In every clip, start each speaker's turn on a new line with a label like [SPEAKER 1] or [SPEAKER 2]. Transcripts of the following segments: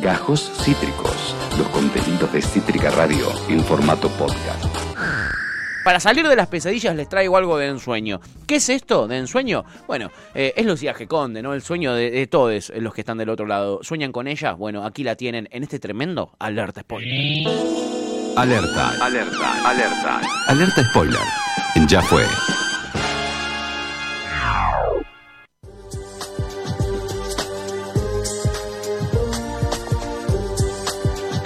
[SPEAKER 1] Gajos Cítricos, los contenidos de Cítrica Radio en formato podcast.
[SPEAKER 2] Para salir de las pesadillas les traigo algo de ensueño. ¿Qué es esto de ensueño? Bueno, eh, es Lucía Conde, ¿no? El sueño de, de todos los que están del otro lado. ¿Sueñan con ella? Bueno, aquí la tienen en este tremendo alerta spoiler.
[SPEAKER 1] Alerta, alerta, alerta. Alerta spoiler. Ya fue.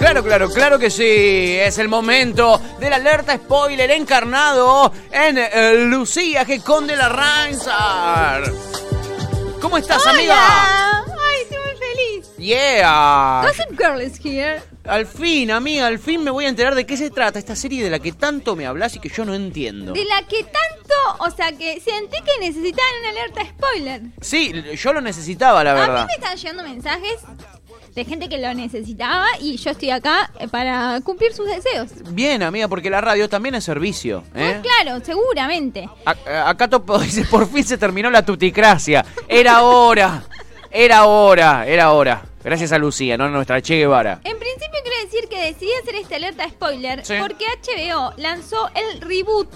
[SPEAKER 2] Claro, claro, claro que sí. Es el momento del alerta spoiler encarnado en eh, Lucía G. Conde la Reinsar. ¿Cómo estás, amiga?
[SPEAKER 3] Ay, estoy muy feliz.
[SPEAKER 2] Yeah.
[SPEAKER 3] Gossip Girl is here.
[SPEAKER 2] Al fin, amiga, al fin me voy a enterar de qué se trata esta serie de la que tanto me hablas y que yo no entiendo.
[SPEAKER 3] De la que tanto, o sea, que sentí que necesitaban una alerta spoiler.
[SPEAKER 2] Sí, yo lo necesitaba, la
[SPEAKER 3] A mí
[SPEAKER 2] verdad.
[SPEAKER 3] me están llegando mensajes de gente que lo necesitaba y yo estoy acá eh, para cumplir sus deseos.
[SPEAKER 2] Bien, amiga, porque la radio también es servicio. ¿eh?
[SPEAKER 3] Pues claro, seguramente.
[SPEAKER 2] A- Acá Topo dice, por fin se terminó la tuticracia. Era hora, era hora, era hora. Gracias a Lucía, ¿no? Nuestra Che Guevara.
[SPEAKER 3] En principio quiero decir que decidí hacer esta alerta spoiler
[SPEAKER 2] Sí.
[SPEAKER 3] porque HBO lanzó el reboot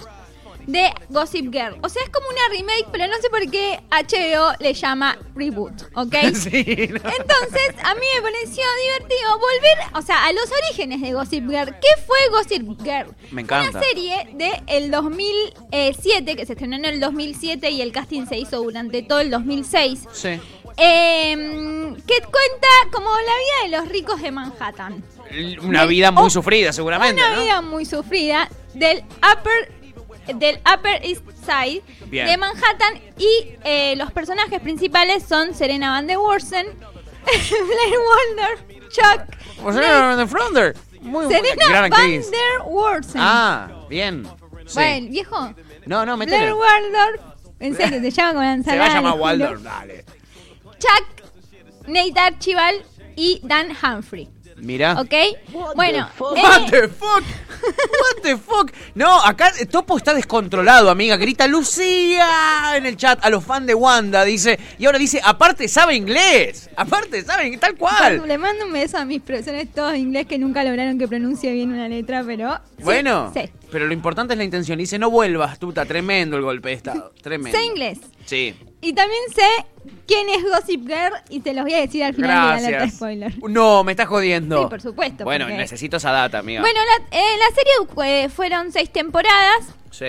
[SPEAKER 3] de Gossip Girl. O sea, es como una remake, pero no sé por qué HBO le llama reboot, ¿ok?
[SPEAKER 2] Sí, no.
[SPEAKER 3] Entonces, a mí me pareció divertido volver, o sea, a los orígenes de Gossip Girl. ¿Qué fue Gossip Girl?
[SPEAKER 2] Me encanta.
[SPEAKER 3] Una serie de el 2007, que se estrenó en el 2007 y el casting se hizo durante todo el 2006.
[SPEAKER 2] Sí.
[SPEAKER 3] eh, que cuenta como la vida de los ricos de Manhattan.
[SPEAKER 2] Una vida muy
[SPEAKER 3] oh,
[SPEAKER 2] sufrida, seguramente,
[SPEAKER 3] Una
[SPEAKER 2] ¿no?
[SPEAKER 3] vida muy sufrida del Upper del Upper East Side
[SPEAKER 2] Bien.
[SPEAKER 3] de Manhattan y eh, los personajes principales son Serena Van der Woersen, Blair Waldorf, Chuck,
[SPEAKER 2] O sea, The Flounder. Muy
[SPEAKER 3] Serena
[SPEAKER 2] gran
[SPEAKER 3] Van der Woersen.
[SPEAKER 2] Ah, bien. Sí.
[SPEAKER 3] Bueno, viejo.
[SPEAKER 2] No, no,
[SPEAKER 3] Blair
[SPEAKER 2] metele.
[SPEAKER 3] Waldorf. En serio, te llama con la
[SPEAKER 2] Se
[SPEAKER 3] ensalada.
[SPEAKER 2] va a
[SPEAKER 3] de
[SPEAKER 2] llamar. Waldorf, dale.
[SPEAKER 3] Chuck, Nate Archibald y Dan Humphrey.
[SPEAKER 2] Mira.
[SPEAKER 3] ¿Ok? Bueno.
[SPEAKER 2] What
[SPEAKER 3] eh,
[SPEAKER 2] the fuck? What the fuck? No, acá Topo está descontrolado, amiga. Grita Lucía en el chat a los fans de Wanda, dice. Y ahora dice, aparte sabe inglés. Aparte sabe, tal cual.
[SPEAKER 3] Le mando un beso a mis profesores todos de inglés que nunca lograron que pronuncie bien una letra, pero. sí,
[SPEAKER 2] Bueno,
[SPEAKER 3] Sí.
[SPEAKER 2] pero lo importante es la intención. Dice, no vuelvas, tuta. Tremendo el golpe de estado. Tremendo.
[SPEAKER 3] Sé inglés.
[SPEAKER 2] Sí.
[SPEAKER 3] Y también sé quién es Gossip Girl y te los voy a decir al final de la alerta
[SPEAKER 2] Gracias.
[SPEAKER 3] spoiler.
[SPEAKER 2] No, me estás jodiendo.
[SPEAKER 3] Sí, por supuesto,
[SPEAKER 2] Bueno,
[SPEAKER 3] porque-
[SPEAKER 2] necesito esa data, amiga.
[SPEAKER 3] Bueno, la, eh, la serie eh, fueron seis temporadas.
[SPEAKER 2] Sí.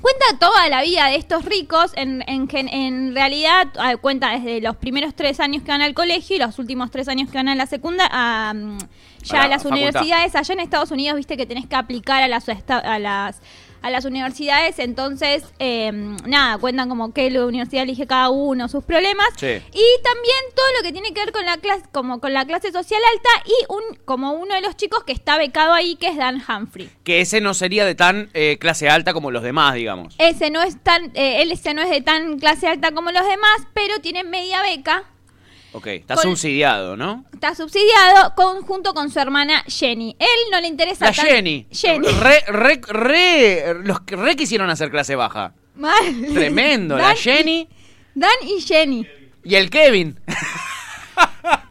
[SPEAKER 3] Cuenta toda la vida de estos ricos. En, en, en realidad, ah, cuenta desde los primeros tres años que van al colegio y los últimos tres años que van a la secundaria. a, mm, ya
[SPEAKER 2] A la
[SPEAKER 3] a las
[SPEAKER 2] facultad.
[SPEAKER 3] universidades. Allá en Estados Unidos, viste que tenés que aplicar a las, a las, a las universidades. Entonces, eh, nada, cuentan como que la universidad elige cada uno sus problemas.
[SPEAKER 2] Sí.
[SPEAKER 3] Y también todo lo que tiene que ver con la clase, como con la clase social alta y un, como uno de los chicos que está becado ahí, que es Dan Humphrey.
[SPEAKER 2] Que ese no sería de tan eh, clase alta como los demás, digamos.
[SPEAKER 3] Ese no es tan, eh, él ese no es de tan clase alta como los demás, pero tiene media beca.
[SPEAKER 2] Ok, está
[SPEAKER 3] Con-
[SPEAKER 2] subsidiado, ¿no?
[SPEAKER 3] Está subsidiado con, junto con su hermana Jenny. Él no le interesa
[SPEAKER 2] La
[SPEAKER 3] tan-
[SPEAKER 2] Jenny.
[SPEAKER 3] Jenny.
[SPEAKER 2] Re, re, re, los que re quisieron hacer clase baja.
[SPEAKER 3] Mal.
[SPEAKER 2] Tremendo. La Jenny
[SPEAKER 3] y- Dan y Jenny.
[SPEAKER 2] y el Kevin.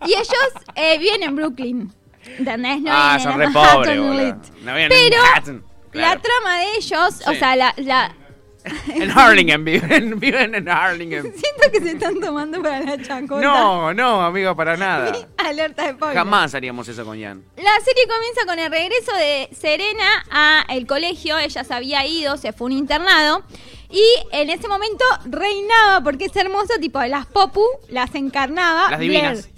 [SPEAKER 3] Y ellos eh, viven en Brooklyn. ¿Entendés? No
[SPEAKER 2] Ah, son re pobres. No
[SPEAKER 3] Pero
[SPEAKER 2] claro.
[SPEAKER 3] la trama de ellos, o sea, la, la-
[SPEAKER 2] En Harlingen viven, viven en Harlingen.
[SPEAKER 3] Siento que se están tomando para la chacota.
[SPEAKER 2] No, no, amigo, para nada.
[SPEAKER 3] Alerta de spoiler.
[SPEAKER 2] Jamás haríamos eso con Jan.
[SPEAKER 3] La serie comienza con el regreso de Serena a el colegio. Ella se había ido, se fue a un internado. Y en ese momento reinaba, porque es hermoso, tipo las Popu las encarnaba.
[SPEAKER 2] Las
[SPEAKER 3] Blair.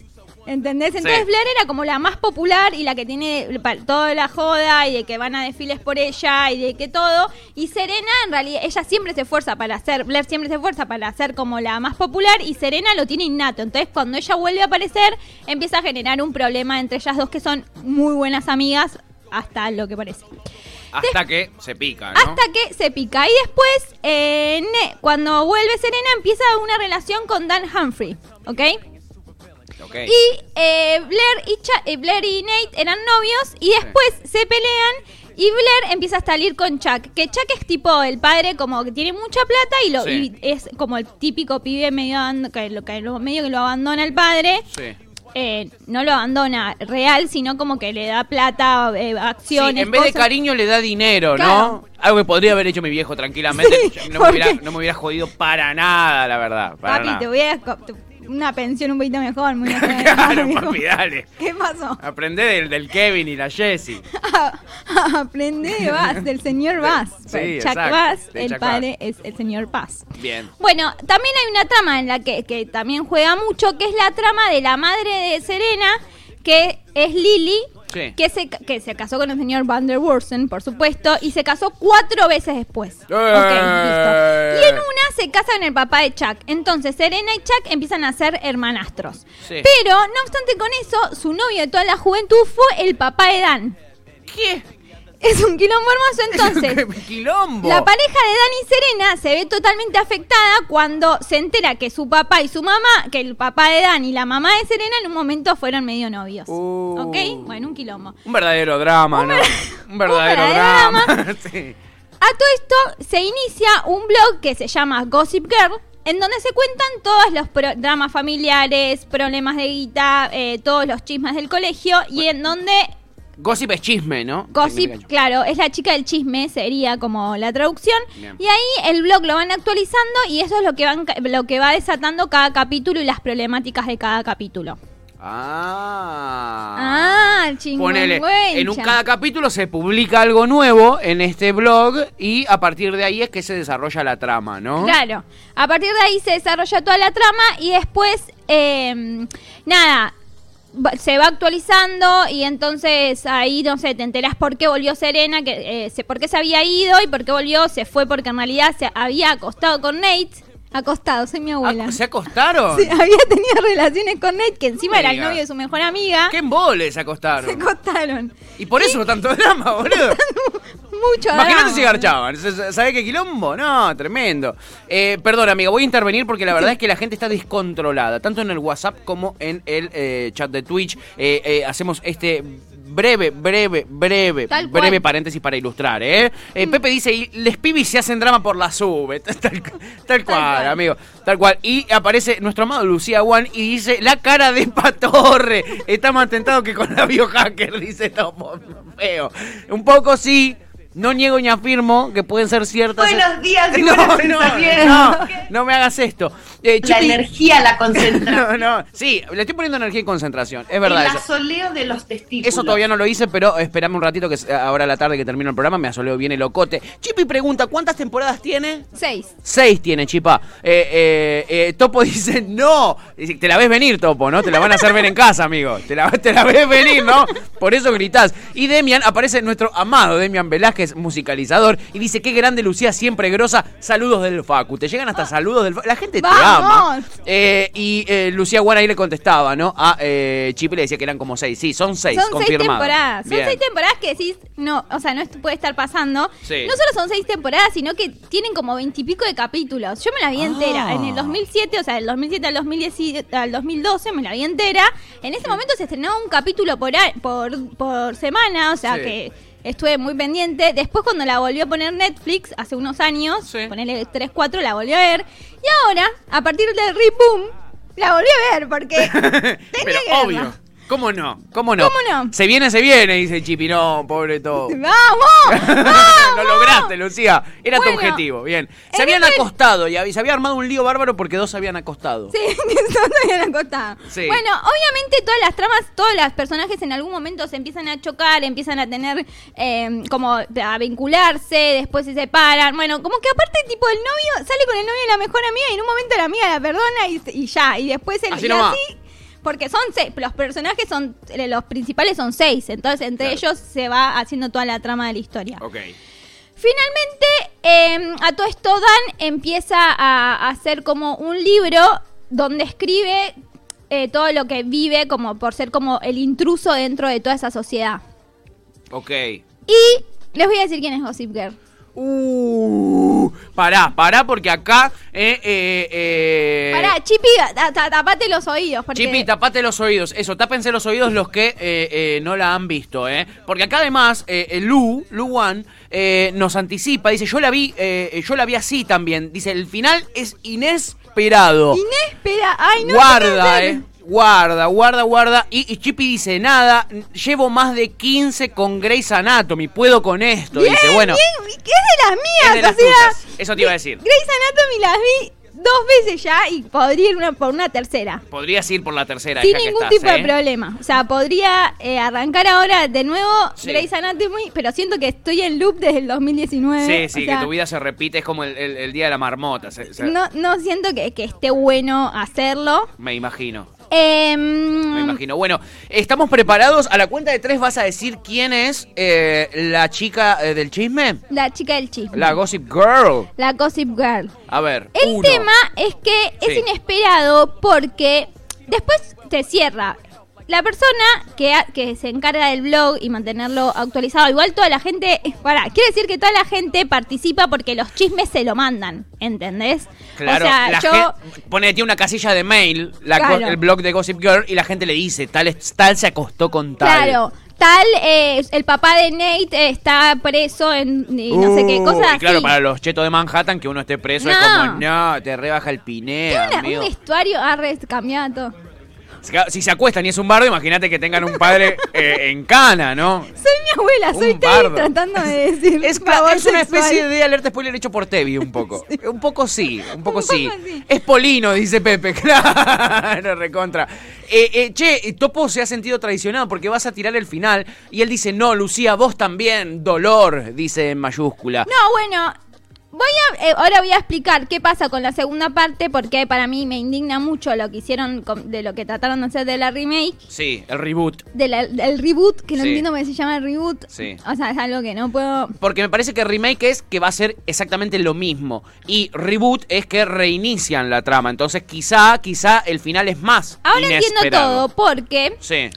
[SPEAKER 3] ¿Entendés? Entonces
[SPEAKER 2] Sí.
[SPEAKER 3] Blair era como la más popular y la que tiene toda la joda y de que van a desfiles por ella y de que todo. Y Serena, en realidad, ella siempre se esfuerza para ser, Blair siempre se esfuerza para ser como la más popular y Serena lo tiene innato. Entonces cuando ella vuelve a aparecer, empieza a generar un problema entre ellas dos que son muy buenas amigas hasta lo que parece.
[SPEAKER 2] Hasta que se pica, ¿no?
[SPEAKER 3] Hasta que se pica. Y después, eh, cuando vuelve Serena, empieza una relación con Dan Humphrey. ¿Ok? Y eh, Blair, y Cha- eh, Blair y Nate eran novios y después se pelean y Blair empieza a salir con Chuck. Que Chuck es tipo el padre como que tiene mucha plata y, lo,
[SPEAKER 2] Sí.
[SPEAKER 3] y es como el típico pibe medio, que lo, que lo- medio que lo abandona el padre.
[SPEAKER 2] Sí.
[SPEAKER 3] eh, no lo abandona real, sino como que le da plata, eh,
[SPEAKER 2] Sí,
[SPEAKER 3] acciones.
[SPEAKER 2] en vez de cariño le da dinero,
[SPEAKER 3] Claro.
[SPEAKER 2] ¿no? Algo que podría haber hecho mi viejo tranquilamente.
[SPEAKER 3] Sí,
[SPEAKER 2] no, me hubiera,
[SPEAKER 3] porque-
[SPEAKER 2] no me hubiera jodido para nada, la verdad. Para
[SPEAKER 3] Papi,
[SPEAKER 2] nada.
[SPEAKER 3] te voy a una pensión un poquito mejor, muy mejor.
[SPEAKER 2] claro,
[SPEAKER 3] viejo.
[SPEAKER 2] papi, dale.
[SPEAKER 3] ¿Qué pasó?
[SPEAKER 2] Aprende del, del Kevin y la Jessie.
[SPEAKER 3] Aprende de Bass, del señor Bass.
[SPEAKER 2] Sí,
[SPEAKER 3] Chuck
[SPEAKER 2] exacto,
[SPEAKER 3] Bass, el
[SPEAKER 2] Chuck
[SPEAKER 3] padre es el señor Bass.
[SPEAKER 2] Bien.
[SPEAKER 3] Bueno, también hay una trama en la que, que también juega mucho, que es la trama de la madre de Serena, que es Lily,
[SPEAKER 2] Sí.
[SPEAKER 3] que, se, que se casó con el señor Van der Woersen, por supuesto, y se casó cuatro veces después. Listo. Y en una se casa con el papá de Chuck. Entonces, Serena y Chuck empiezan a ser hermanastros.
[SPEAKER 2] Sí.
[SPEAKER 3] Pero, no obstante con eso, su novio de toda la juventud fue el papá de Dan.
[SPEAKER 2] ¿Qué?
[SPEAKER 3] Es un quilombo hermoso, entonces.
[SPEAKER 2] ¡Qué quilombo!
[SPEAKER 3] La pareja de Dan y Serena se ve totalmente afectada cuando se entera que su papá y su mamá, que el papá de Dan y la mamá de Serena en un momento fueron medio novios.
[SPEAKER 2] Uh.
[SPEAKER 3] ¿Ok? Bueno, un quilombo.
[SPEAKER 2] Un verdadero drama, ¿no? Un verdadero,
[SPEAKER 3] verdadero
[SPEAKER 2] drama.
[SPEAKER 3] drama.
[SPEAKER 2] sí.
[SPEAKER 3] A todo esto se inicia un blog que se llama Gossip Girl, en donde se cuentan todos los pro- dramas familiares, problemas de guita, eh, todos los chismes del colegio, y en donde
[SPEAKER 2] Gossip es chisme, ¿no?
[SPEAKER 3] Gossip, claro, es la chica del chisme, sería como la traducción.
[SPEAKER 2] Bien.
[SPEAKER 3] Y ahí el blog lo van actualizando y eso es lo que, van, lo que va desatando cada capítulo y las problemáticas de cada capítulo.
[SPEAKER 2] Ah.
[SPEAKER 3] Ah,
[SPEAKER 2] Ponele, en un, cada capítulo se publica algo nuevo en este blog y a partir de ahí es que se desarrolla la trama, ¿no?
[SPEAKER 3] Claro. A partir de ahí se desarrolla toda la trama y después, eh, nada, se va actualizando y entonces ahí, no sé, te enterás por qué volvió Serena, que, eh, se- por qué se había ido y por qué volvió, se fue porque en realidad se había acostado con Nate. Acostado, soy mi abuela.
[SPEAKER 2] Ah, ¿Se acostaron?
[SPEAKER 3] Sí, había tenido relaciones con Nate, que encima era el novio de su mejor amiga.
[SPEAKER 2] ¿Qué emboles se
[SPEAKER 3] Se
[SPEAKER 2] acostaron?
[SPEAKER 3] acostaron.
[SPEAKER 2] Y por eso tanto drama, boludo.
[SPEAKER 3] Mucho
[SPEAKER 2] Imagínate si garchaban. ¿Sabés qué quilombo? No, tremendo. Eh, perdón, amiga, voy a intervenir porque la verdad es que la gente está descontrolada, tanto en el WhatsApp como en el eh, chat de Twitch. Eh, hacemos este breve, breve, breve,
[SPEAKER 3] Tal
[SPEAKER 2] breve
[SPEAKER 3] cual.
[SPEAKER 2] paréntesis para ilustrar, ¿eh? Eh, Pepe dice, les pibis se hacen drama por la sube. Tal, tal cual,
[SPEAKER 3] cual.
[SPEAKER 2] amigo. Tal cual. Y aparece nuestro amado Lucía Juan y dice, la cara de Patorre. Está más tentado que con la biohacker, dice Topo. Feo. Un poco sí. No niego ni afirmo que pueden ser ciertas.
[SPEAKER 4] Buenos días y
[SPEAKER 2] no,
[SPEAKER 4] buenas
[SPEAKER 2] no,
[SPEAKER 4] sensaciones.
[SPEAKER 2] no, no me hagas esto. Eh,
[SPEAKER 4] La energía la concentra.
[SPEAKER 2] No, no. Sí, le estoy poniendo energía y concentración. Es verdad
[SPEAKER 4] El
[SPEAKER 2] eso.
[SPEAKER 4] asoleo de los testículos.
[SPEAKER 2] Eso todavía no lo hice, pero espérame un ratito que ahora a la tarde que termino el programa me asoleo bien el locote. Chipi pregunta, ¿cuántas temporadas tiene?
[SPEAKER 3] Seis.
[SPEAKER 2] Seis tiene, Chipa. Eh, eh, eh, Topo dice, no. Dice, Te la ves venir, Topo, ¿no? Te la van a hacer ver en casa, amigo. Te la, te la ves venir, ¿no? Por eso gritás. Y Demian, aparece nuestro amado Demian Velázquez, musicalizador, y dice, qué grande Lucía, siempre grosa. Saludos del Facu. Te llegan hasta saludos del Facu. La gente te ama.
[SPEAKER 3] ¡Vamos!
[SPEAKER 2] Eh, y eh, Lucía Guana ahí le contestaba, ¿no? A eh, Chipi le decía que eran como seis. Sí, son seis,
[SPEAKER 3] Son seis temporadas. Son
[SPEAKER 2] Bien.
[SPEAKER 3] seis temporadas que decís, no, o sea, no puede estar pasando.
[SPEAKER 2] Sí.
[SPEAKER 3] No solo son seis temporadas, sino que tienen como veintipico de capítulos. Yo me la vi
[SPEAKER 2] Ah.
[SPEAKER 3] entera. En el 2007, o sea, del 2007 al, 2010 al 2012 me la vi entera. En ese momento se estrenaba un capítulo por, por, por semana, o sea
[SPEAKER 2] Sí.
[SPEAKER 3] que estuve muy pendiente. Después cuando la volvió a poner Netflix, hace unos años,
[SPEAKER 2] Sí.
[SPEAKER 3] ponele 3, 4, la volvió a ver. Y ahora, a partir del reboom, la volví a ver porque tenía
[SPEAKER 2] Pero
[SPEAKER 3] que verla.
[SPEAKER 2] ¿Cómo no? ¿Cómo no?
[SPEAKER 3] ¿Cómo no?
[SPEAKER 2] Se viene, se viene, dice Chipi. No, pobre todo.
[SPEAKER 3] ¡Vamos! ¡Vamos!
[SPEAKER 2] Lo lograste, Lucía. Era tu objetivo. Bien. Se habían
[SPEAKER 3] este-
[SPEAKER 2] acostado y se había armado un lío bárbaro porque dos se habían acostado.
[SPEAKER 3] Sí, que son bien acostados.
[SPEAKER 2] Sí.
[SPEAKER 3] Bueno, obviamente todas las tramas, todos los personajes en algún momento se empiezan a chocar, empiezan a tener eh, como a vincularse, después se separan. Bueno, como que aparte tipo el novio sale con el novio de la mejor amiga y en un momento la amiga la perdona y, y ya, y después el
[SPEAKER 2] Así
[SPEAKER 3] y
[SPEAKER 2] nomás.
[SPEAKER 3] así, porque son seis, los personajes son, eh, los principales son seis, entonces entre
[SPEAKER 2] Claro.
[SPEAKER 3] ellos se va haciendo toda la trama de la historia.
[SPEAKER 2] Ok.
[SPEAKER 3] Finalmente, eh, a todo esto Dan empieza a, a hacer como un libro donde escribe eh, todo lo que vive como por ser como el intruso dentro de toda esa sociedad.
[SPEAKER 2] Ok.
[SPEAKER 3] Y les voy a decir quién es Gossip Girl.
[SPEAKER 2] Uh, pará, pará, porque acá. Eh, eh, eh,
[SPEAKER 3] Pará, Chipi, ta- ta- tapate los oídos. Porque...
[SPEAKER 2] Chipi, tapate los oídos. Eso, tápense los oídos los que eh, eh, no la han visto, ¿eh? Porque acá además, eh, Lu, Lu Wan, eh, nos anticipa. Dice, yo la vi, eh, yo la vi así también. Dice, el final es inesperado.
[SPEAKER 3] Inés, espera, ay, no.
[SPEAKER 2] Guarda, eh. Guarda, guarda, guarda. Y, y Chippy dice, nada, llevo más de 15 con Grey's Anatomy, puedo con esto.
[SPEAKER 3] Bien,
[SPEAKER 2] dice, bueno,
[SPEAKER 3] bien, ¿qué es de las mías?
[SPEAKER 2] es de las
[SPEAKER 3] o sea.
[SPEAKER 2] Eso te iba a decir.
[SPEAKER 3] Grey's Anatomy las vi dos veces ya y podría ir una, por una tercera.
[SPEAKER 2] Podrías ir por la tercera.
[SPEAKER 3] Sin
[SPEAKER 2] que
[SPEAKER 3] ningún
[SPEAKER 2] estás,
[SPEAKER 3] tipo de
[SPEAKER 2] ¿eh?
[SPEAKER 3] problema. O sea, podría eh, arrancar ahora de nuevo
[SPEAKER 2] Sí.
[SPEAKER 3] Grey's Anatomy, pero siento que estoy en loop desde el 2019.
[SPEAKER 2] Sí, sí,
[SPEAKER 3] o sea,
[SPEAKER 2] que tu vida se repite, es como el, el- el día de la marmota. se- se-
[SPEAKER 3] No, no siento que, que esté bueno hacerlo.
[SPEAKER 2] Me imagino.
[SPEAKER 3] Em,
[SPEAKER 2] Me imagino. Bueno, estamos preparados. A la cuenta de tres vas a decir quién es eh, la chica eh, del chisme.
[SPEAKER 3] La chica del chisme.
[SPEAKER 2] La Gossip Girl.
[SPEAKER 3] La Gossip Girl.
[SPEAKER 2] A ver.
[SPEAKER 3] El
[SPEAKER 2] uno.
[SPEAKER 3] tema es que es inesperado porque después te cierra. La persona que, que se encarga del blog y mantenerlo actualizado, igual toda la gente, para, quiere decir que toda la gente participa porque los chismes se lo mandan, ¿entendés?
[SPEAKER 2] Claro,
[SPEAKER 3] o sea,
[SPEAKER 2] la
[SPEAKER 3] yo,
[SPEAKER 2] pone tiene una casilla de mail, la
[SPEAKER 3] Claro.
[SPEAKER 2] el blog de Gossip Girl, y la gente le dice, tal, es- tal se acostó con tal.
[SPEAKER 3] claro, tal, eh, el papá de Nate eh, está preso en y no sé qué,
[SPEAKER 2] Uh,
[SPEAKER 3] cosas
[SPEAKER 2] y claro,
[SPEAKER 3] así.
[SPEAKER 2] para los chetos de Manhattan, que uno esté preso es
[SPEAKER 3] No.
[SPEAKER 2] como, no, te rebaja el pineo,
[SPEAKER 3] Tiene un vestuario, arre, cambiado.
[SPEAKER 2] Si- se acuestan y es un bardo, imagínate que tengan un padre eh, en cana, ¿no?
[SPEAKER 3] Soy mi abuela,
[SPEAKER 2] Un
[SPEAKER 3] soy Teddy
[SPEAKER 2] bardo.
[SPEAKER 3] tratando de decir.
[SPEAKER 2] Es,
[SPEAKER 3] favor
[SPEAKER 2] es una
[SPEAKER 3] sexual.
[SPEAKER 2] especie de alerta spoiler hecho por Tevi, un poco. Un poco sí, un poco
[SPEAKER 3] Un
[SPEAKER 2] sí.
[SPEAKER 3] poco sí.
[SPEAKER 2] Es Polino, dice Pepe. Claro, recontra. Eh, eh, che, Topo se ha sentido traicionado porque vas a tirar el final. Y él dice, no, Lucía, vos también. Dolor, dice en mayúscula.
[SPEAKER 3] No, bueno, voy a, eh, ahora voy a explicar qué pasa con la segunda parte porque para mí me indigna mucho lo que hicieron con- de lo que trataron de hacer de la remake.
[SPEAKER 2] Sí, el reboot.
[SPEAKER 3] de la- del reboot, que no
[SPEAKER 2] Sí.
[SPEAKER 3] entiendo por qué se llama reboot.
[SPEAKER 2] Sí.
[SPEAKER 3] O sea, es algo que no puedo.
[SPEAKER 2] Porque me parece que remake es que va a ser exactamente lo mismo. Y reboot es que reinician la trama. Entonces quizá, quizá el final es más.
[SPEAKER 3] Ahora entiendo
[SPEAKER 2] inesperado.
[SPEAKER 3] todo porque
[SPEAKER 2] Sí.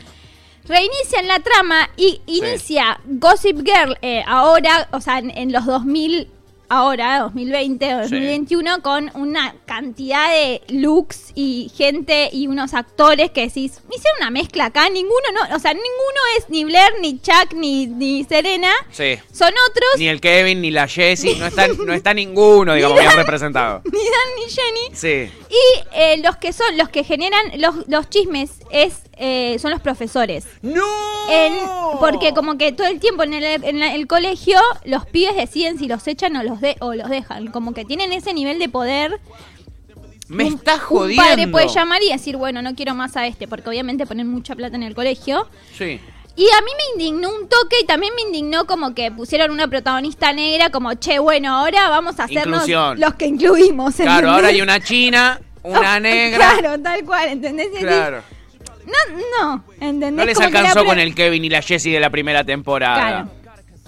[SPEAKER 3] reinician la trama y inicia Gossip Girl eh, ahora, o sea, en, en los 2000, ahora, 2020 o
[SPEAKER 2] Sí.
[SPEAKER 3] 2021, con una cantidad de looks y gente y unos actores que decís, hicieron una mezcla acá, ninguno, no, o sea, ninguno es ni Blair, ni Chuck, ni, ni Serena.
[SPEAKER 2] Sí.
[SPEAKER 3] Son otros,
[SPEAKER 2] Ni el Kevin, ni la Jessie, no está, no está ninguno, digamos, bien representado.
[SPEAKER 3] ni Dan, ni Jenny.
[SPEAKER 2] Sí.
[SPEAKER 3] Y eh, los que son, los que generan los, los chismes es, eh, son los profesores.
[SPEAKER 2] ¡No!
[SPEAKER 3] Porque como que todo el tiempo en el, en la- el colegio los pibes deciden si los echan o los de, o los dejan. Como que tienen ese nivel de poder.
[SPEAKER 2] Me
[SPEAKER 3] Un-
[SPEAKER 2] estás
[SPEAKER 3] Un
[SPEAKER 2] jodiendo.
[SPEAKER 3] padre puede llamar y decir, bueno, no quiero más a este, porque obviamente ponen mucha plata en el colegio.
[SPEAKER 2] Sí.
[SPEAKER 3] Y a mí me indignó un toque y también me indignó como que pusieron una protagonista negra, como, che, bueno, ahora vamos a hacernos
[SPEAKER 2] Inclusión.
[SPEAKER 3] los que incluimos.
[SPEAKER 2] Claro,
[SPEAKER 3] ¿entendés?
[SPEAKER 2] ahora hay una china, una negra.
[SPEAKER 3] Claro, tal cual, ¿entendés?
[SPEAKER 2] Claro.
[SPEAKER 3] No, no, ¿entendés?
[SPEAKER 2] No les
[SPEAKER 3] Como que la
[SPEAKER 2] alcanzó con el Kevin y la Jessie de la primera temporada.
[SPEAKER 3] Claro.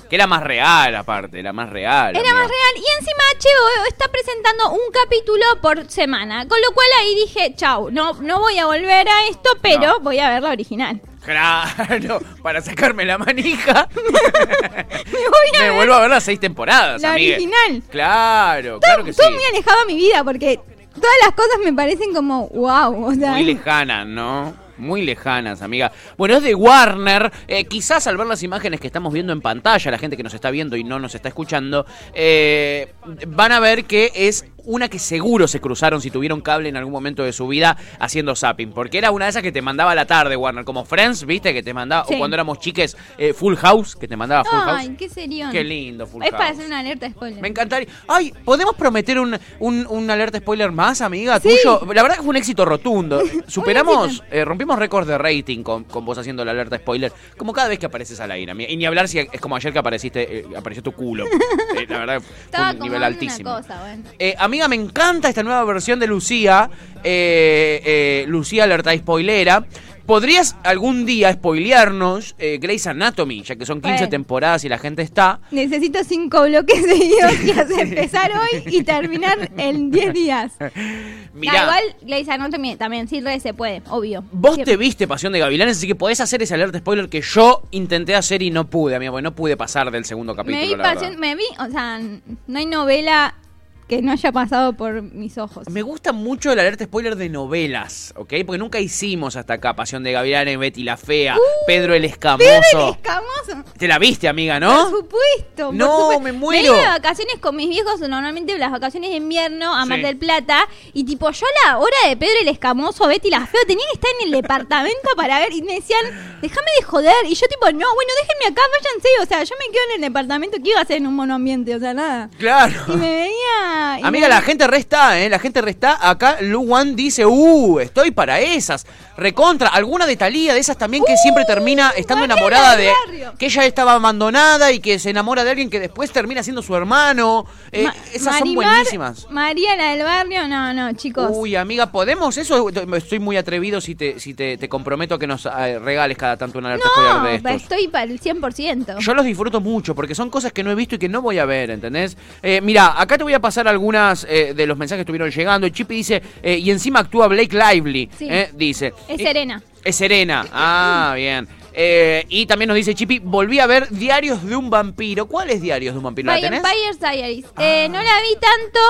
[SPEAKER 2] Que era más real, aparte, era más real.
[SPEAKER 3] Era más real. Y encima HBO está presentando un capítulo por semana. Con lo cual ahí dije, chau, no, no voy a volver a esto, pero
[SPEAKER 2] No.
[SPEAKER 3] voy a ver la original.
[SPEAKER 2] Claro, para sacarme la manija.
[SPEAKER 3] Me voy a
[SPEAKER 2] Me
[SPEAKER 3] ver
[SPEAKER 2] vuelvo a ver las seis temporadas,
[SPEAKER 3] la
[SPEAKER 2] amigue.
[SPEAKER 3] original.
[SPEAKER 2] Claro, claro que sí.
[SPEAKER 3] Todo muy alejado a mi vida porque todas las cosas me parecen como wow. O sea,
[SPEAKER 2] Muy lejanas, ¿no? Muy lejanas, amiga. Bueno, es de Warner. Eh, quizás al ver las imágenes que estamos viendo en pantalla, la gente que nos está viendo y no nos está escuchando, eh, van a ver que es una que seguro se cruzaron si tuvieron cable en algún momento de su vida haciendo zapping. Porque era una de esas que te mandaba a la tarde, Warner. Como Friends, ¿viste? Que te mandaba.
[SPEAKER 3] Sí.
[SPEAKER 2] O cuando éramos chiques, eh, Full House, que te mandaba Full
[SPEAKER 3] Ay,
[SPEAKER 2] House.
[SPEAKER 3] qué serio.
[SPEAKER 2] Qué lindo, Full
[SPEAKER 3] Es para
[SPEAKER 2] House.
[SPEAKER 3] hacer una alerta spoiler.
[SPEAKER 2] Me encantaría. Ay, ¿podemos prometer un, un, un alerta spoiler más, amiga?
[SPEAKER 3] Sí.
[SPEAKER 2] Tuyo. La verdad que fue un éxito rotundo. Superamos, eh, rompimos récords de rating con, con vos haciendo la alerta spoiler. Como cada vez que apareces al aire, amiga. Y ni hablar si es como ayer que apareciste, eh, apareció tu culo. La verdad, fue
[SPEAKER 3] Estaba
[SPEAKER 2] un nivel altísimo.
[SPEAKER 3] una cosa, bueno.
[SPEAKER 2] Amiga, me encanta esta nueva versión de Lucía. eh, eh, Lucía Alerta Spoilera. ¿Podrías algún día spoilearnos eh, Grey's Anatomy? Ya que son 15
[SPEAKER 3] Bueno.
[SPEAKER 2] temporadas y la gente está.
[SPEAKER 3] Necesito cinco bloques seguidos y hacer empezar hoy y terminar en 10 días.
[SPEAKER 2] Mirá.
[SPEAKER 3] Igual, Grey's Anatomy también, sí, re se puede, obvio.
[SPEAKER 2] Vos
[SPEAKER 3] Siempre.
[SPEAKER 2] te viste Pasión de Gavilanes, así que podés hacer ese alerta spoiler que yo intenté hacer y no pude, amigo, porque no pude pasar del segundo capítulo.
[SPEAKER 3] Me vi,
[SPEAKER 2] la
[SPEAKER 3] pasión- me vi, o sea, no hay novela que no haya pasado por mis ojos.
[SPEAKER 2] Me gusta mucho el alerta spoiler de novelas, ¿ok? Porque nunca hicimos hasta acá Pasión de Gavilanes, Betty la Fea, Pedro el Escamoso.
[SPEAKER 3] Uh, Pedro el escamoso.
[SPEAKER 2] Te la viste, amiga,
[SPEAKER 3] Por
[SPEAKER 2] ¿no?
[SPEAKER 3] supuesto. por
[SPEAKER 2] No,
[SPEAKER 3] supuesto.
[SPEAKER 2] me muero.
[SPEAKER 3] iba de vacaciones con mis viejos, normalmente las vacaciones de invierno a Mar
[SPEAKER 2] Sí.
[SPEAKER 3] del Plata. Y tipo, yo a la hora de Pedro el Escamoso, Betty la Feo, tenía que estar en el departamento para ver. Y me decían, déjame de joder. Y yo tipo, no, bueno, déjenme acá, váyanse. O sea, yo me quedo en el departamento. ¿Qué iba a hacer en un monoambiente? O sea, nada.
[SPEAKER 2] Claro.
[SPEAKER 3] Y me veía...
[SPEAKER 2] Amiga, la gente resta, ¿eh? La gente resta. Acá Luwan dice, uh, estoy para esas. Recontra. Alguna de Talía, de esas también que siempre termina estando
[SPEAKER 3] Mariana
[SPEAKER 2] enamorada de... Que ella estaba abandonada y que se enamora de alguien que después termina siendo su hermano. Eh,
[SPEAKER 3] Ma-
[SPEAKER 2] esas son buenísimas.
[SPEAKER 3] María, la del barrio, no, no, chicos.
[SPEAKER 2] Uy, amiga, ¿podemos? Eso estoy muy atrevido si te, si te, te comprometo a que nos eh, regales cada tanto una alerta
[SPEAKER 3] no,
[SPEAKER 2] de estos.
[SPEAKER 3] estoy para el 100%.
[SPEAKER 2] Yo los disfruto mucho porque son cosas que no he visto y que no voy a ver, ¿entendés? Eh, mira, acá te voy a pasar algunas eh, de los mensajes que estuvieron llegando. El Chippy dice, eh, y encima actúa Blake Lively,
[SPEAKER 3] Sí.
[SPEAKER 2] eh, dice.
[SPEAKER 3] Es Serena.
[SPEAKER 2] Es Serena, ah, bien. Eh, y también nos dice Chippy, volví a ver Diarios de un vampiro. ¿Cuál es Diarios de un vampiro? ¿La
[SPEAKER 3] By
[SPEAKER 2] tenés?
[SPEAKER 3] Empire's Diaries. Eh, no la vi tanto.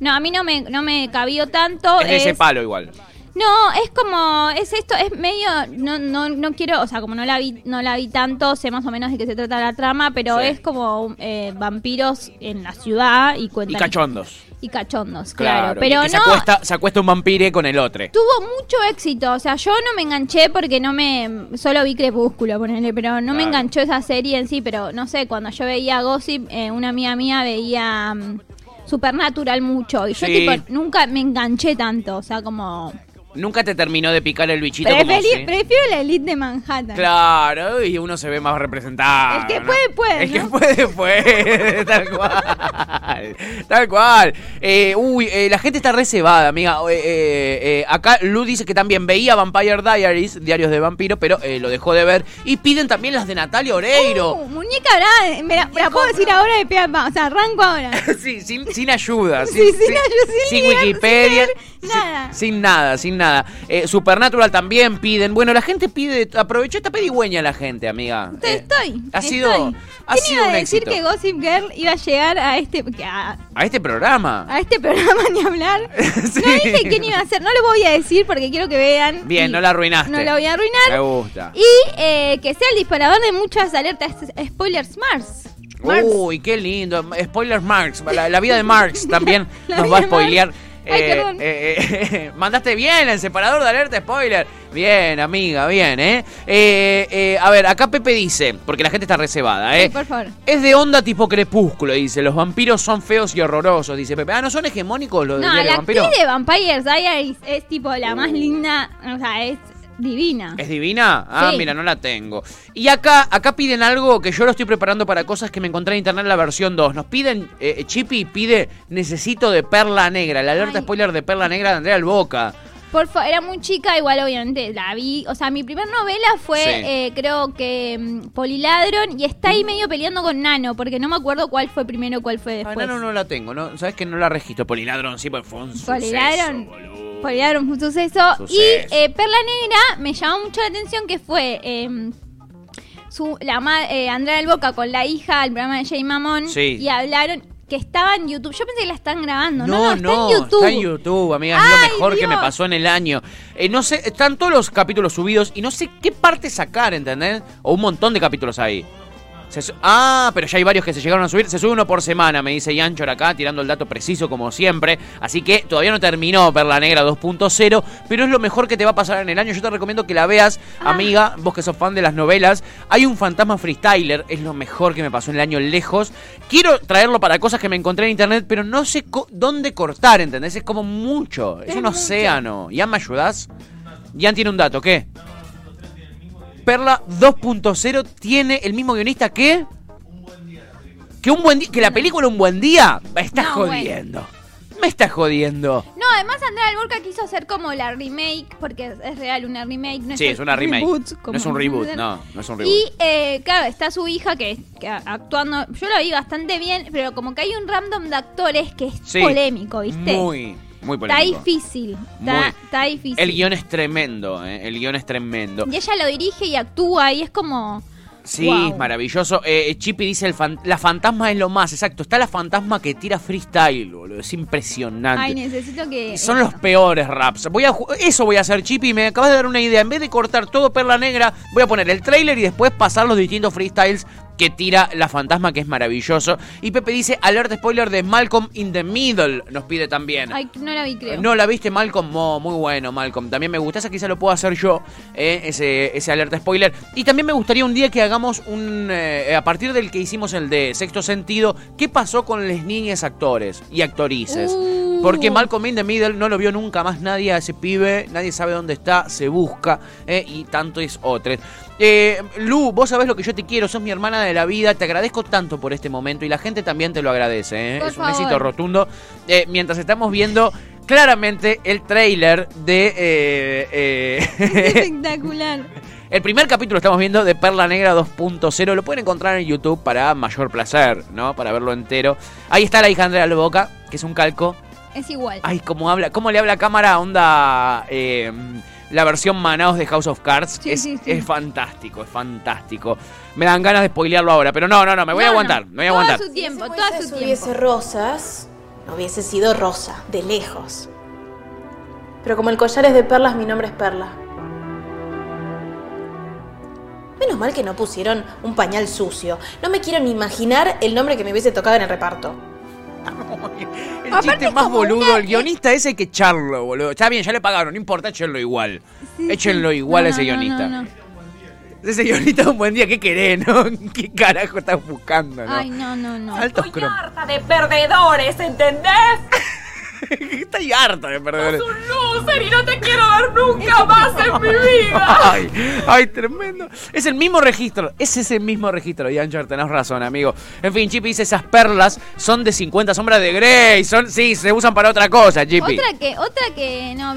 [SPEAKER 3] No, a mí no me, no me cabió tanto.
[SPEAKER 2] Es de ese
[SPEAKER 3] Es-
[SPEAKER 2] palo igual.
[SPEAKER 3] No, es como, es esto, es medio, no, no, no quiero, o sea, como no la vi, no la vi tanto, sé más o menos de qué se trata la trama, pero
[SPEAKER 2] Sí.
[SPEAKER 3] es como eh, vampiros en la ciudad y
[SPEAKER 2] Y
[SPEAKER 3] cuentan
[SPEAKER 2] cachondos.
[SPEAKER 3] y cachondos,
[SPEAKER 2] Claro.
[SPEAKER 3] claro, pero
[SPEAKER 2] y que se
[SPEAKER 3] no
[SPEAKER 2] acuesta, se acuesta un vampire con el otro.
[SPEAKER 3] tuvo mucho éxito, o sea, yo no me enganché porque no me, solo vi Crepúsculo, ponele, pero no me enganchó esa serie en sí, pero no sé, cuando yo veía Gossip, eh, una amiga mía veía mm, Supernatural mucho y yo
[SPEAKER 2] Sí.
[SPEAKER 3] tipo nunca me enganché tanto, o sea, como
[SPEAKER 2] Nunca te terminó de picar el bichito como
[SPEAKER 3] Preferi-
[SPEAKER 2] si-
[SPEAKER 3] prefiero la elite de Manhattan.
[SPEAKER 2] Claro, y uno se ve más representado.
[SPEAKER 3] El que
[SPEAKER 2] ¿no?
[SPEAKER 3] puede, puede,
[SPEAKER 2] El que puede, puede. Tal cual. Tal cual. Eh, uy, eh, la gente está reservada, amiga. Eh, acá Lu dice que también veía Vampire Diaries, Diarios de Vampiro, pero lo dejó de ver. Y piden también las de Natalia Oreiro.
[SPEAKER 3] Uh, muñeca brava, me la, me la puedo decir ahora de pa, o sea, arranco ahora.
[SPEAKER 2] Sí, sin, sin ayuda.
[SPEAKER 3] Sí, sin ayuda, sin
[SPEAKER 2] Wikipedia.
[SPEAKER 3] sin leer nada.
[SPEAKER 2] Sin, sin nada, sin nada. Eh, Supernatural también piden. Bueno, la gente pide. Aprovechó esta pedigüeña la gente, amiga.
[SPEAKER 3] Estoy,
[SPEAKER 2] Eh,
[SPEAKER 3] estoy.
[SPEAKER 2] Ha sido,
[SPEAKER 3] estoy.
[SPEAKER 2] ha
[SPEAKER 3] ¿Quién
[SPEAKER 2] sido
[SPEAKER 3] iba a decir
[SPEAKER 2] éxito.
[SPEAKER 3] que Gossip Girl iba a llegar a este a,
[SPEAKER 2] A este programa.
[SPEAKER 3] a este programa ni hablar?
[SPEAKER 2] Sí.
[SPEAKER 3] No dije quién iba a hacer, no lo voy a decir porque quiero que vean.
[SPEAKER 2] Bien, no la arruinaste.
[SPEAKER 3] No la voy a
[SPEAKER 2] Me
[SPEAKER 3] arruinar.
[SPEAKER 2] gusta.
[SPEAKER 3] Y eh, que sea el disparador de muchas alertas spoilers Mars. Mars.
[SPEAKER 2] Uy, qué lindo. Spoiler Marx. La, la vida de Marx también nos va a
[SPEAKER 3] Marx. Ay,
[SPEAKER 2] Eh,
[SPEAKER 3] perdón.
[SPEAKER 2] eh, eh, mandaste bien el separador de alerta spoiler. Bien, amiga, bien, ¿eh? Eh, eh, A ver, acá Pepe dice, porque la gente está reservada, ¿eh?
[SPEAKER 3] Sí, por favor.
[SPEAKER 2] Es de onda tipo crepúsculo, dice. Los vampiros son feos y horrorosos, dice Pepe. Ah, ¿no son hegemónicos los
[SPEAKER 3] No,
[SPEAKER 2] de
[SPEAKER 3] la
[SPEAKER 2] vampiros?
[SPEAKER 3] actriz de Vampires Diaries es tipo la más linda, o sea, es divina.
[SPEAKER 2] ¿Es divina? Ah,
[SPEAKER 3] Sí.
[SPEAKER 2] mira, no la tengo. Y acá, acá piden algo que yo lo estoy preparando para cosas que me encontré en internet en la versión 2. Nos piden, eh, Chippy pide, necesito de Perla Negra, la alerta
[SPEAKER 3] Ay.
[SPEAKER 2] spoiler de Perla Negra de Andrea Alboca.
[SPEAKER 3] Por favor, era muy chica, igual obviamente la vi. O sea, mi primer novela fue,
[SPEAKER 2] Sí.
[SPEAKER 3] eh, creo que mm, Poliladron, y está ahí medio peleando con Nano, porque no me acuerdo cuál fue primero, cuál fue
[SPEAKER 2] Ah,
[SPEAKER 3] después.
[SPEAKER 2] no, no, no la tengo, ¿no? ¿Sabes que no la registro? Poliladrón, sí, porque fue un
[SPEAKER 3] Poliladron.
[SPEAKER 2] suceso, boludo.
[SPEAKER 3] Fue un suceso.
[SPEAKER 2] Suceso.
[SPEAKER 3] Y eh, Perla Negra me llamó mucho la atención que fue eh, su, la eh, Andrea del Boca con la hija al programa de Jay Mamón.
[SPEAKER 2] Sí.
[SPEAKER 3] Y hablaron que estaba en YouTube. Yo pensé que la están grabando.
[SPEAKER 2] No,
[SPEAKER 3] No, no, está en YouTube.
[SPEAKER 2] está en YouTube, amiga, es lo mejor que me pasó en el año. Eh, no sé, están todos los capítulos subidos y no sé qué parte sacar, ¿entendés? O un montón de capítulos ahí. Se ah, pero ya hay varios que se llegaron a subir. Se sube uno por semana, me dice Yanchor acá, tirando el dato preciso como siempre. Así que todavía no terminó Perla Negra 2.0, pero es lo mejor que te va a pasar en el año. Yo te recomiendo que la veas,
[SPEAKER 3] Ah.
[SPEAKER 2] amiga, vos que sos fan de las novelas. Hay un fantasma freestyler, es lo mejor que me pasó en el año lejos. Quiero traerlo para cosas que me encontré en internet, pero no sé co- dónde cortar, ¿entendés? Es como mucho, es,
[SPEAKER 3] Es
[SPEAKER 2] un
[SPEAKER 3] mucho.
[SPEAKER 2] océano. ¿Ian, me ayudás? Ian tiene un dato, ¿qué? Perla 2.0 tiene el mismo guionista que. Que un buen día. Que la película Un buen día. Me estás
[SPEAKER 3] No, bueno.
[SPEAKER 2] jodiendo. Me estás jodiendo.
[SPEAKER 3] No, además Andrea Alborca quiso hacer como la remake, porque es, real una remake. No
[SPEAKER 2] Sí,
[SPEAKER 3] es
[SPEAKER 2] es una remake.
[SPEAKER 3] reboot,
[SPEAKER 2] no es un reboot, no, no es un reboot.
[SPEAKER 3] Y eh, claro, está su hija que, que actuando, yo lo vi bastante bien, pero como que hay un random de actores que es
[SPEAKER 2] Sí.
[SPEAKER 3] polémico, ¿viste?
[SPEAKER 2] Muy, muy
[SPEAKER 3] está
[SPEAKER 2] polémico.
[SPEAKER 3] difícil,
[SPEAKER 2] Muy.
[SPEAKER 3] está, está difícil.
[SPEAKER 2] El guion es tremendo, ¿eh? El guion es tremendo.
[SPEAKER 3] Y ella lo dirige y actúa y es como...
[SPEAKER 2] Sí,
[SPEAKER 3] Wow.
[SPEAKER 2] es maravilloso. Eh, Chippy dice, el fan- la fantasma es lo más, exacto. Está la fantasma que tira freestyle, boludo. Es impresionante.
[SPEAKER 3] Ay, necesito que.
[SPEAKER 2] Son los peores raps. Voy a eso voy a hacer, Chippy. Me acabas de dar una idea. En vez de cortar todo perla negra, voy a poner el trailer y después pasar los distintos freestyles que tira la fantasma, que es maravilloso. Y Pepe dice, alerta spoiler de Malcolm in the Middle. Nos pide también.
[SPEAKER 3] Ay, no la vi, creo.
[SPEAKER 2] No la viste, Malcolm. Mo, muy bueno, Malcolm. También me gusta. Esa quizá lo puedo hacer yo, eh, ese, ese alerta spoiler. Y también me gustaría un día que hagamos un. eh, a partir del que hicimos el de sexto sentido, ¿qué pasó con las niñas actores y actrices?
[SPEAKER 3] Uh.
[SPEAKER 2] Porque Malcolm in the Middle no lo vio nunca más nadie a ese pibe, nadie sabe dónde está, se busca, eh, y tanto es otros. Eh, Lu, vos sabés lo que yo te quiero, sos mi hermana de la vida, te agradezco tanto por este momento y la gente también te lo agradece, eh. Es un éxito rotundo. Eh, mientras estamos viendo claramente el trailer de...
[SPEAKER 3] Espectacular.
[SPEAKER 2] el primer capítulo estamos viendo de Perla Negra 2.0. Lo pueden encontrar en YouTube para mayor placer, ¿no? Para verlo entero. Ahí está la hija Andrea Loboca, que es un calco.
[SPEAKER 3] Es igual.
[SPEAKER 2] Ay, cómo habla, cómo le habla a cámara, onda. eh, la versión Manaos de House of Cards.
[SPEAKER 3] Sí,
[SPEAKER 2] es,
[SPEAKER 3] sí, sí.
[SPEAKER 2] es fantástico, es fantástico. Me dan ganas de spoilearlo ahora, pero no, no, no, me voy a
[SPEAKER 3] No, no.
[SPEAKER 2] aguantar, me voy a
[SPEAKER 3] Todo
[SPEAKER 2] aguantar.
[SPEAKER 3] su tiempo,
[SPEAKER 5] si
[SPEAKER 3] todo su
[SPEAKER 5] hubiese
[SPEAKER 3] tiempo.
[SPEAKER 5] rosas, no hubiese sido rosa, de lejos. Pero como el collar es de perlas, mi nombre es Perla. Menos mal que no pusieron un pañal sucio. No me quiero ni imaginar el nombre que me hubiese tocado en el reparto.
[SPEAKER 2] El
[SPEAKER 3] Aparte
[SPEAKER 2] chiste más boludo,
[SPEAKER 3] una-
[SPEAKER 2] el guionista ese hay que echarlo, boludo. Está bien, ya le pagaron, no importa, échenlo igual.
[SPEAKER 3] Sí,
[SPEAKER 2] échenlo
[SPEAKER 3] sí.
[SPEAKER 2] igual
[SPEAKER 3] No,
[SPEAKER 2] a ese guionista.
[SPEAKER 3] no, no.
[SPEAKER 2] Ese guionista, un buen día, ¿qué querés, no? ¿Qué carajo estás buscando, no?
[SPEAKER 3] Ay, no, no, no.
[SPEAKER 2] Altos
[SPEAKER 6] Estoy harta de perdedores, ¿entendés?
[SPEAKER 2] Estoy harta de perdedores.
[SPEAKER 6] Sos un loser y no te quiero ver nunca más en mi vida.
[SPEAKER 2] Ay, ay, tremendo. Es el mismo registro, es ese mismo registro, Yancher, tenés razón, amigo. En fin, Chippy dice, esas perlas son de 50 sombras de Grey, son, sí, se usan para otra cosa, Chippy.
[SPEAKER 3] Otra que, otra que, no,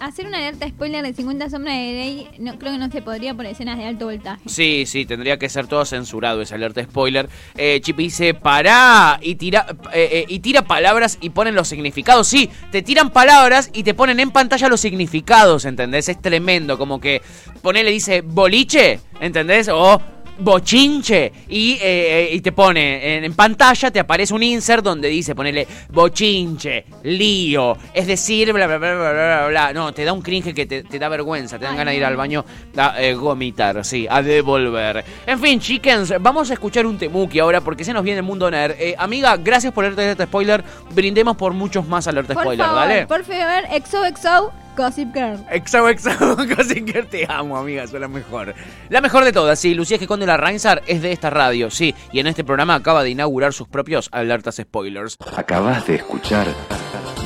[SPEAKER 3] hacer una alerta spoiler de 50 sombras de Grey, no, creo que no se podría por escenas de alto voltaje.
[SPEAKER 2] Sí, sí, tendría que ser todo censurado ese alerta spoiler. Eh, Chippy dice, pará, y tira, eh, eh, y tira palabras y ponen los significados. Sí, te tiran palabras y te ponen en pantalla los significados, ¿entendés? Es tremendo, como que ponele, dice, boliche, ¿entendés? O bochinche y, eh, eh, y te pone en, en pantalla te aparece un insert donde dice ponele bochinche lío es decir bla bla bla bla bla bla, no te da un cringe que te, te da vergüenza te dan
[SPEAKER 3] Ay,
[SPEAKER 2] ganas de ir al baño a eh, vomitar sí a devolver. En fin chickens vamos a escuchar un temuki ahora porque se nos viene el mundo nerd. Eh, amiga gracias por alerta spoiler brindemos por muchos más alerta
[SPEAKER 3] Por
[SPEAKER 2] spoiler
[SPEAKER 3] favor,
[SPEAKER 2] dale.
[SPEAKER 3] por favor, XOXO, Gossip Girl.
[SPEAKER 2] Exo, exo, casi que te amo, amiga, soy la mejor. La mejor de todas, sí, Lucía que Conde la Reinsar es de esta radio, sí, y en este programa acaba de inaugurar sus propios alertas spoilers.
[SPEAKER 1] Acabas de escuchar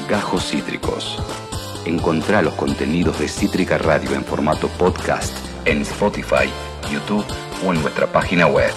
[SPEAKER 1] Gajos Cítricos. Encontrá los contenidos de Cítrica Radio en formato podcast en Spotify, YouTube o en nuestra página web.